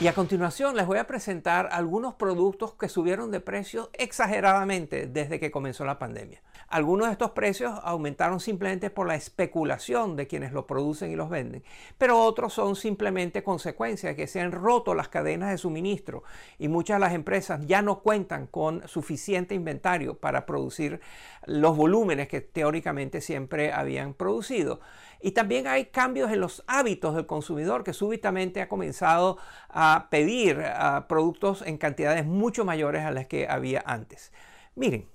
Y a continuación les voy a presentar algunos productos que subieron de precio exageradamente desde que comenzó la pandemia. Algunos de estos precios aumentaron simplemente por la especulación de quienes los producen y los venden, pero otros son simplemente consecuencia de que se han roto las cadenas de suministro y muchas de las empresas ya no cuentan con suficiente inventario para producir los volúmenes que teóricamente siempre habían producido. Y también hay cambios en los hábitos del consumidor que súbitamente ha comenzado a pedir productos en cantidades mucho mayores a las que había antes. Miren.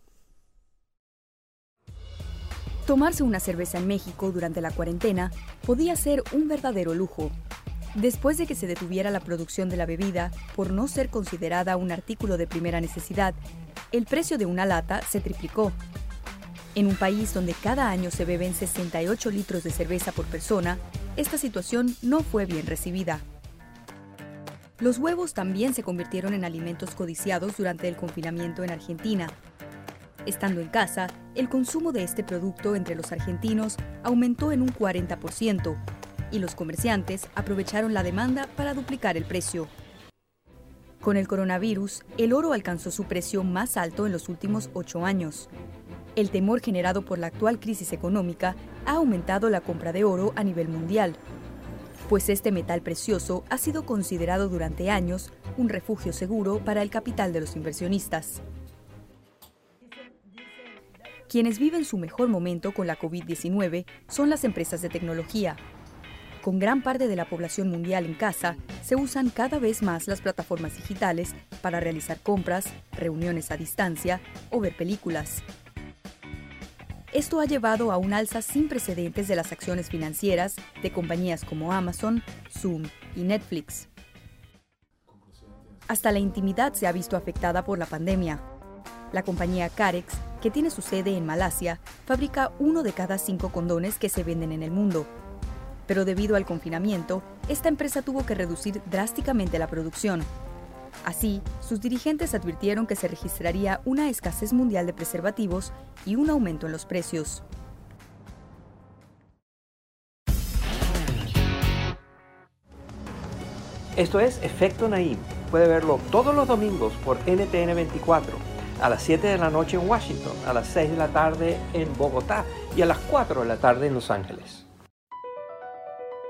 Tomarse una cerveza en México durante la cuarentena podía ser un verdadero lujo. Después de que se detuviera la producción de la bebida por no ser considerada un artículo de primera necesidad, el precio de una lata se triplicó en un país donde cada año se beben 68 litros de cerveza por persona, esta situación no fue bien recibida. Los huevos también se convirtieron en alimentos codiciados durante el confinamiento en Argentina. Estando en casa, el consumo de este producto entre los argentinos aumentó en un 40% y los comerciantes aprovecharon la demanda para duplicar el precio. Con el coronavirus, el oro alcanzó su precio más alto en los últimos ocho años, el temor generado por la actual crisis económica ha aumentado la compra de oro a nivel mundial, pues este metal precioso ha sido considerado durante años un refugio seguro para el capital de los inversionistas. Quienes viven su mejor momento con la COVID-19 son las empresas de tecnología. Con gran parte de la población mundial en casa, se usan cada vez más las plataformas digitales para realizar compras, reuniones a distancia o ver películas. Esto ha llevado a un alza sin precedentes de las acciones financieras de compañías como Amazon, Zoom y Netflix. Hasta la intimidad se ha visto afectada por la pandemia. La compañía Carex, que tiene su sede en Malasia, fabrica uno de cada cinco condones que se venden en el mundo. Pero debido al confinamiento, esta empresa tuvo que reducir drásticamente la producción, Así, sus dirigentes advirtieron que se registraría una escasez mundial de preservativos y un aumento en los precios. Esto es Efecto Naim. Puede verlo todos los domingos por NTN 24, a las 7 de la noche en Washington, a las 6 de la tarde en Bogotá y a las 4 de la tarde en Los Ángeles.